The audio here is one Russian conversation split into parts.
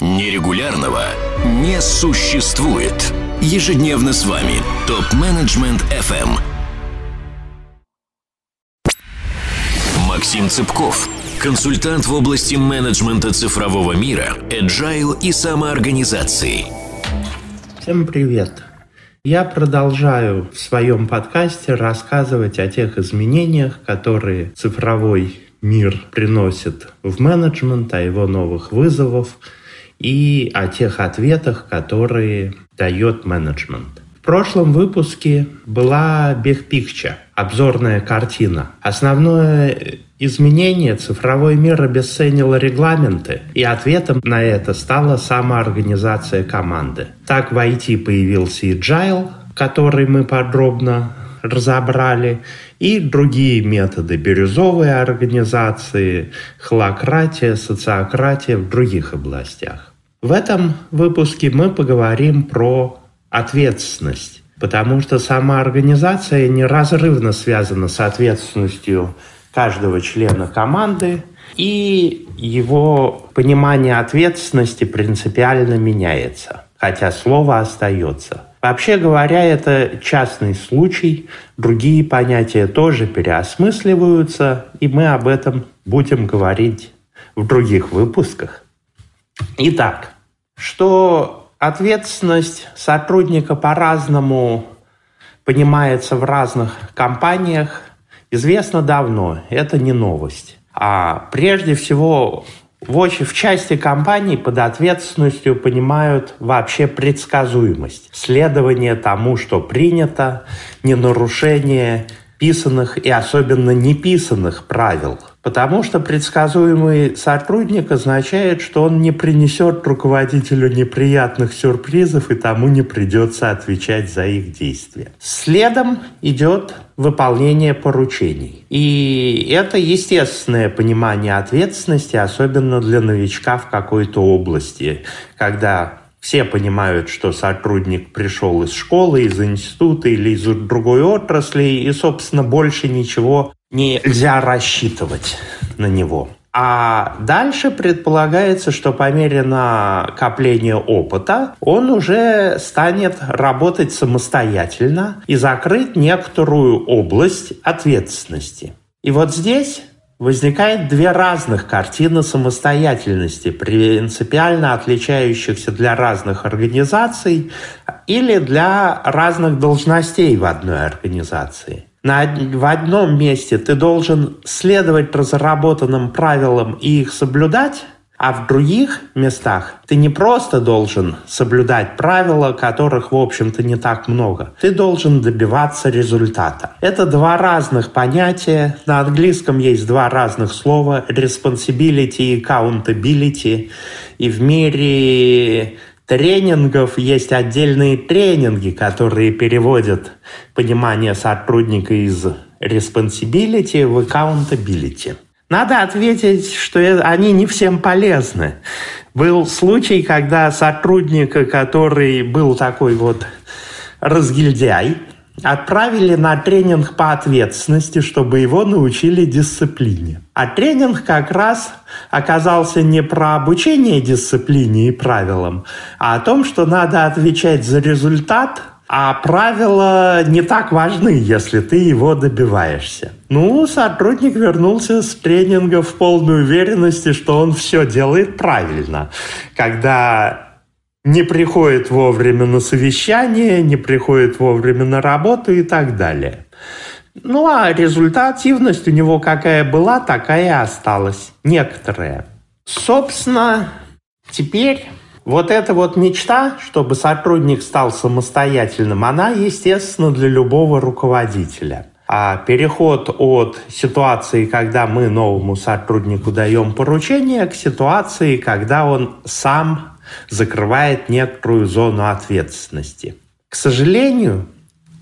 Нерегулярного не существует. Ежедневно с вами ТОП-менеджмент FM. Максим Цыпков, консультант в области менеджмента цифрового мира, agile и самоорганизации. Всем привет! Я продолжаю в своем подкасте рассказывать о тех изменениях, которые цифровой мир приносит в менеджмент, о его новых вызовах и о тех ответах, которые дает менеджмент. В прошлом выпуске была Big Picture, обзорная картина. Основное изменение цифровой мир обесценил регламенты, и ответом на это стала самоорганизация команды. Так в IT появился Agile, который мы подробно разобрали, и другие методы бирюзовой организации, холократия, социократия в других областях. В этом выпуске мы поговорим про ответственность, потому что сама организация неразрывно связана с ответственностью каждого члена команды, и его понимание ответственности принципиально меняется, хотя слово остается – Вообще говоря, это частный случай, другие понятия тоже переосмысливаются, и мы об этом будем говорить в других выпусках. Итак, что ответственность сотрудника по-разному понимается в разных компаниях, известно давно, это не новость. А прежде всего в, в части компаний под ответственностью понимают вообще предсказуемость, следование тому, что принято, не нарушение писанных и особенно неписанных правил – Потому что предсказуемый сотрудник означает, что он не принесет руководителю неприятных сюрпризов и тому не придется отвечать за их действия. Следом идет выполнение поручений. И это естественное понимание ответственности, особенно для новичка в какой-то области, когда все понимают, что сотрудник пришел из школы, из института или из другой отрасли, и, собственно, больше ничего нельзя рассчитывать на него. А дальше предполагается, что по мере накопления опыта он уже станет работать самостоятельно и закрыть некоторую область ответственности. И вот здесь возникает две разных картины самостоятельности, принципиально отличающихся для разных организаций или для разных должностей в одной организации. На, в одном месте ты должен следовать разработанным правилам и их соблюдать, а в других местах ты не просто должен соблюдать правила, которых, в общем-то, не так много. Ты должен добиваться результата. Это два разных понятия. На английском есть два разных слова – responsibility и accountability. И в мире тренингов есть отдельные тренинги, которые переводят понимание сотрудника из responsibility в accountability. Надо ответить, что они не всем полезны. Был случай, когда сотрудника, который был такой вот разгильдяй, отправили на тренинг по ответственности, чтобы его научили дисциплине. А тренинг как раз оказался не про обучение дисциплине и правилам, а о том, что надо отвечать за результат, а правила не так важны, если ты его добиваешься. Ну, сотрудник вернулся с тренинга в полной уверенности, что он все делает правильно. Когда не приходит вовремя на совещание, не приходит вовремя на работу и так далее. Ну а результативность у него какая была, такая и осталась. Некоторая. Собственно, теперь вот эта вот мечта, чтобы сотрудник стал самостоятельным, она, естественно, для любого руководителя. А переход от ситуации, когда мы новому сотруднику даем поручение, к ситуации, когда он сам закрывает некоторую зону ответственности. К сожалению,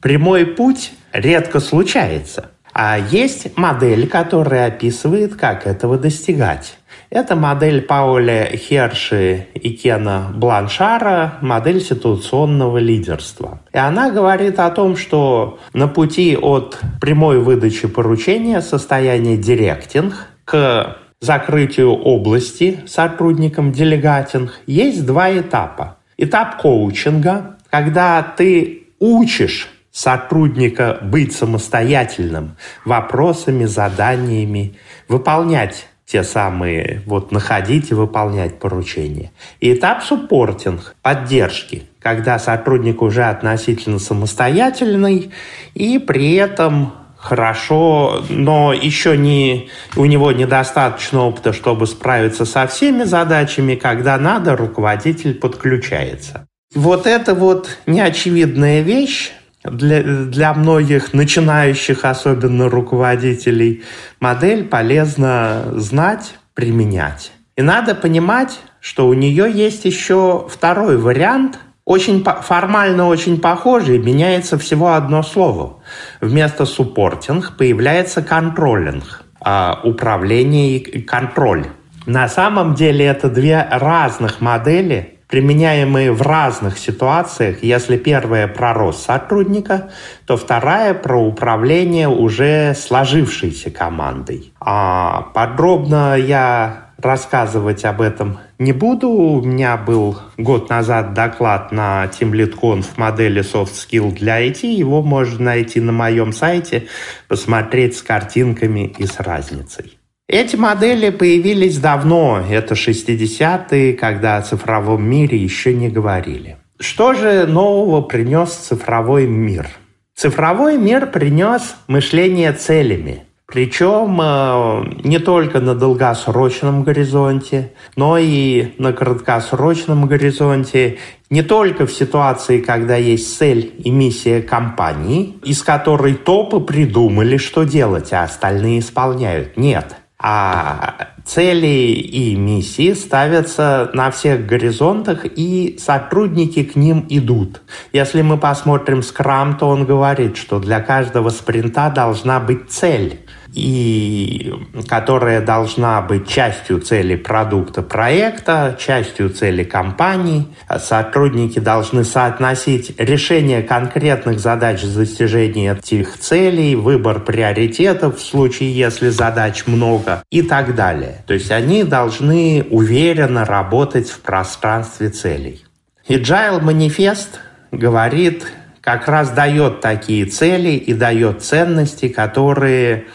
прямой путь редко случается. А есть модель, которая описывает, как этого достигать. Это модель Пауля Херши и Кена Бланшара, модель ситуационного лидерства. И она говорит о том, что на пути от прямой выдачи поручения, состояния директинг, к закрытию области сотрудникам делегатинг есть два этапа. Этап коучинга, когда ты учишь сотрудника быть самостоятельным вопросами, заданиями, выполнять те самые, вот находить и выполнять поручения. И этап суппортинг, поддержки, когда сотрудник уже относительно самостоятельный и при этом хорошо, но еще не, у него недостаточно опыта, чтобы справиться со всеми задачами, когда надо, руководитель подключается. Вот это вот неочевидная вещь, для, для многих начинающих, особенно руководителей, модель полезно знать, применять. И надо понимать, что у нее есть еще второй вариант, очень формально очень похожий, меняется всего одно слово. Вместо суппортинг появляется контролинг, а, управление и контроль. На самом деле это две разных модели, применяемые в разных ситуациях. Если первая про рост сотрудника, то вторая про управление уже сложившейся командой. А подробно я рассказывать об этом не буду. У меня был год назад доклад на TeamLead в модели Soft Skill для IT. Его можно найти на моем сайте, посмотреть с картинками и с разницей. Эти модели появились давно, это 60-е, когда о цифровом мире еще не говорили. Что же нового принес цифровой мир? Цифровой мир принес мышление целями. Причем э, не только на долгосрочном горизонте, но и на краткосрочном горизонте, не только в ситуации, когда есть цель и миссия компании, из которой топы придумали, что делать, а остальные исполняют. Нет – а цели и миссии ставятся на всех горизонтах, и сотрудники к ним идут. Если мы посмотрим Scrum, то он говорит, что для каждого спринта должна быть цель и которая должна быть частью цели продукта проекта, частью цели компании. Сотрудники должны соотносить решение конкретных задач с достижением этих целей, выбор приоритетов в случае, если задач много и так далее. То есть они должны уверенно работать в пространстве целей. Agile манифест говорит, как раз дает такие цели и дает ценности, которые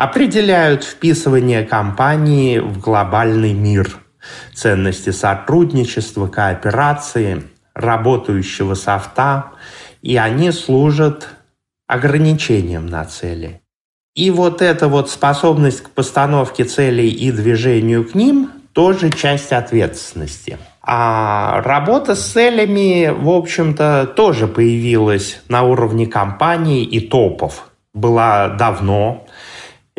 определяют вписывание компании в глобальный мир, ценности сотрудничества, кооперации, работающего софта, и они служат ограничением на цели. И вот эта вот способность к постановке целей и движению к ним тоже часть ответственности. А работа с целями, в общем-то, тоже появилась на уровне компаний и топов. Была давно,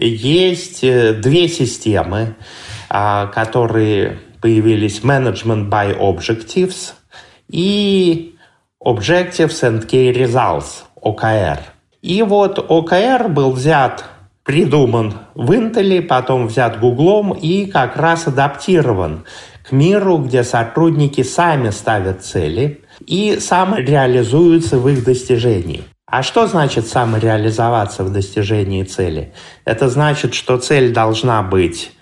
есть э, две системы, а, которые появились Management by Objectives и Objectives and Key Results, OKR. И вот OKR был взят, придуман в Intel, потом взят Гуглом и как раз адаптирован к миру, где сотрудники сами ставят цели и самореализуются в их достижении. А что значит самореализоваться в достижении цели? Это значит, что цель должна быть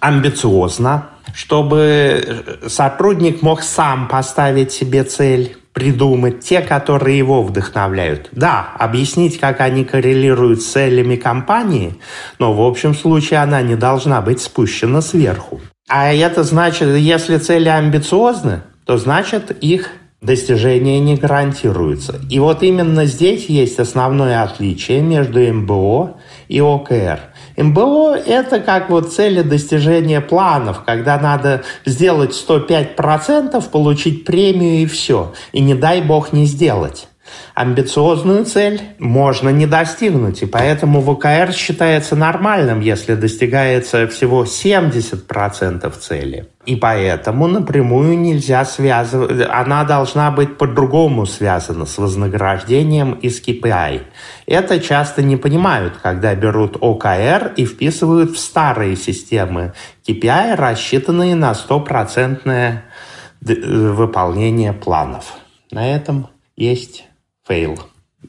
амбициозна, чтобы сотрудник мог сам поставить себе цель, придумать те, которые его вдохновляют. Да, объяснить, как они коррелируют с целями компании, но в общем случае она не должна быть спущена сверху. А это значит, если цели амбициозны, то значит их достижения не гарантируются. И вот именно здесь есть основное отличие между МБО и ОКР. МБО – это как вот цели достижения планов, когда надо сделать 105%, получить премию и все. И не дай бог не сделать. Амбициозную цель можно не достигнуть, и поэтому ВКР считается нормальным, если достигается всего 70% цели. И поэтому напрямую нельзя связывать, она должна быть по-другому связана с вознаграждением и с KPI. Это часто не понимают, когда берут OKR и вписывают в старые системы KPI, рассчитанные на стопроцентное выполнение планов. На этом есть фейл.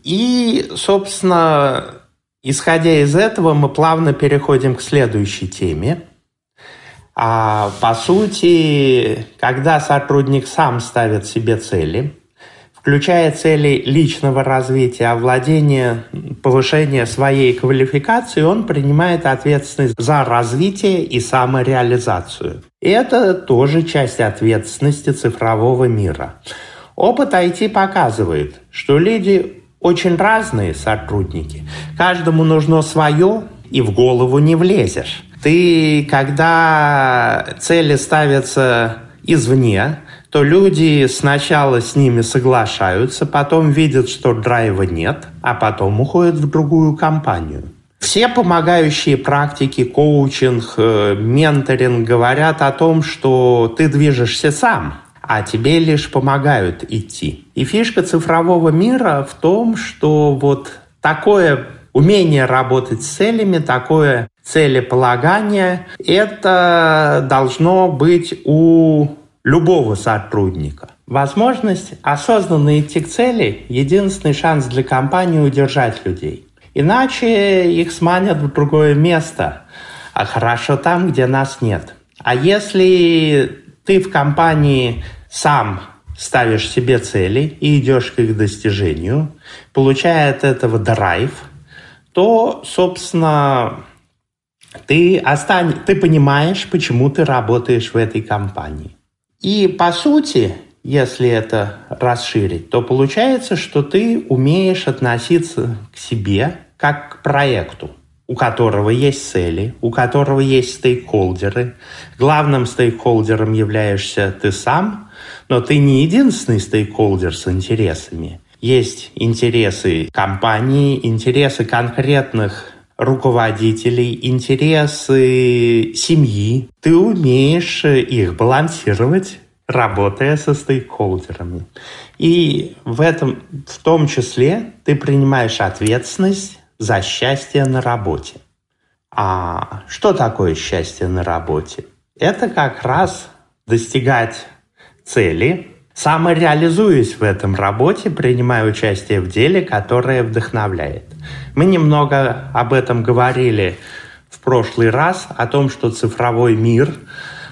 И, собственно, исходя из этого, мы плавно переходим к следующей теме. А по сути, когда сотрудник сам ставит себе цели, включая цели личного развития, овладения, повышения своей квалификации, он принимает ответственность за развитие и самореализацию. И это тоже часть ответственности цифрового мира. Опыт IT показывает, что люди очень разные сотрудники. Каждому нужно свое, и в голову не влезешь. Ты, когда цели ставятся извне, то люди сначала с ними соглашаются, потом видят, что драйва нет, а потом уходят в другую компанию. Все помогающие практики, коучинг, э, менторинг говорят о том, что ты движешься сам, а тебе лишь помогают идти. И фишка цифрового мира в том, что вот такое умение работать с целями, такое целеполагание, это должно быть у любого сотрудника. Возможность осознанно идти к цели – единственный шанс для компании удержать людей. Иначе их сманят в другое место, а хорошо там, где нас нет. А если ты в компании сам ставишь себе цели и идешь к их достижению, получая от этого драйв, то, собственно, ты, остань... ты понимаешь, почему ты работаешь в этой компании. И по сути, если это расширить, то получается, что ты умеешь относиться к себе как к проекту, у которого есть цели, у которого есть стейкхолдеры. Главным стейкхолдером являешься ты сам, но ты не единственный стейкхолдер с интересами. Есть интересы компании, интересы конкретных руководителей, интересы семьи. Ты умеешь их балансировать, работая со стейкхолдерами. И в этом, в том числе, ты принимаешь ответственность за счастье на работе. А что такое счастье на работе? Это как раз достигать цели, самореализуюсь в этом работе, принимая участие в деле, которое вдохновляет. Мы немного об этом говорили в прошлый раз, о том, что цифровой мир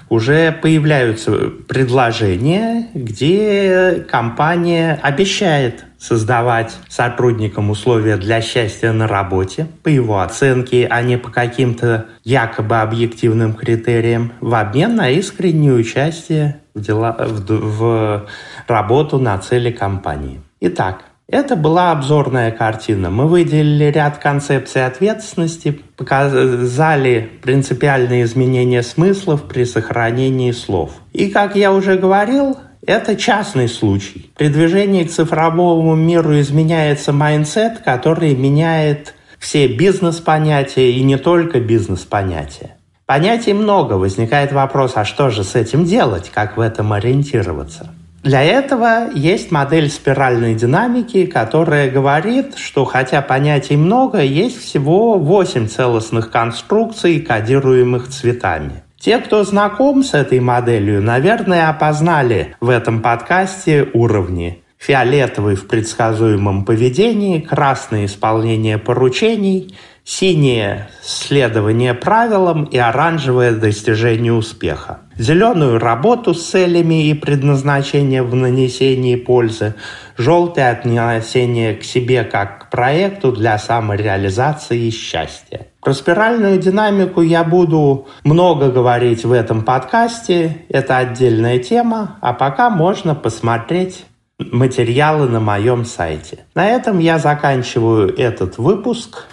уже появляются предложения, где компания обещает создавать сотрудникам условия для счастья на работе по его оценке, а не по каким-то якобы объективным критериям, в обмен на искреннее участие в, дела, в, в работу на цели компании. Итак, это была обзорная картина. Мы выделили ряд концепций ответственности, показали принципиальные изменения смыслов при сохранении слов. И, как я уже говорил, это частный случай. При движении к цифровому миру изменяется mindset, который меняет все бизнес-понятия и не только бизнес-понятия. Понятий много, возникает вопрос, а что же с этим делать, как в этом ориентироваться? Для этого есть модель спиральной динамики, которая говорит, что хотя понятий много, есть всего 8 целостных конструкций, кодируемых цветами. Те, кто знаком с этой моделью, наверное, опознали в этом подкасте уровни. Фиолетовый в предсказуемом поведении, красное исполнение поручений, синее следование правилам и оранжевое достижение успеха. Зеленую работу с целями и предназначением в нанесении пользы, желтое отнесение к себе как к проекту для самореализации и счастья. Про спиральную динамику я буду много говорить в этом подкасте. Это отдельная тема, а пока можно посмотреть материалы на моем сайте. На этом я заканчиваю этот выпуск.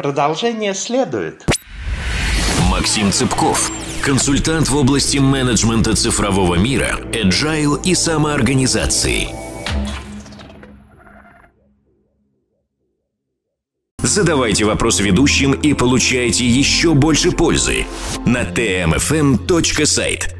Продолжение следует. Максим Цыпков, консультант в области менеджмента цифрового мира, agile и самоорганизации – Задавайте вопросы ведущим и получайте еще больше пользы на tmfm.site.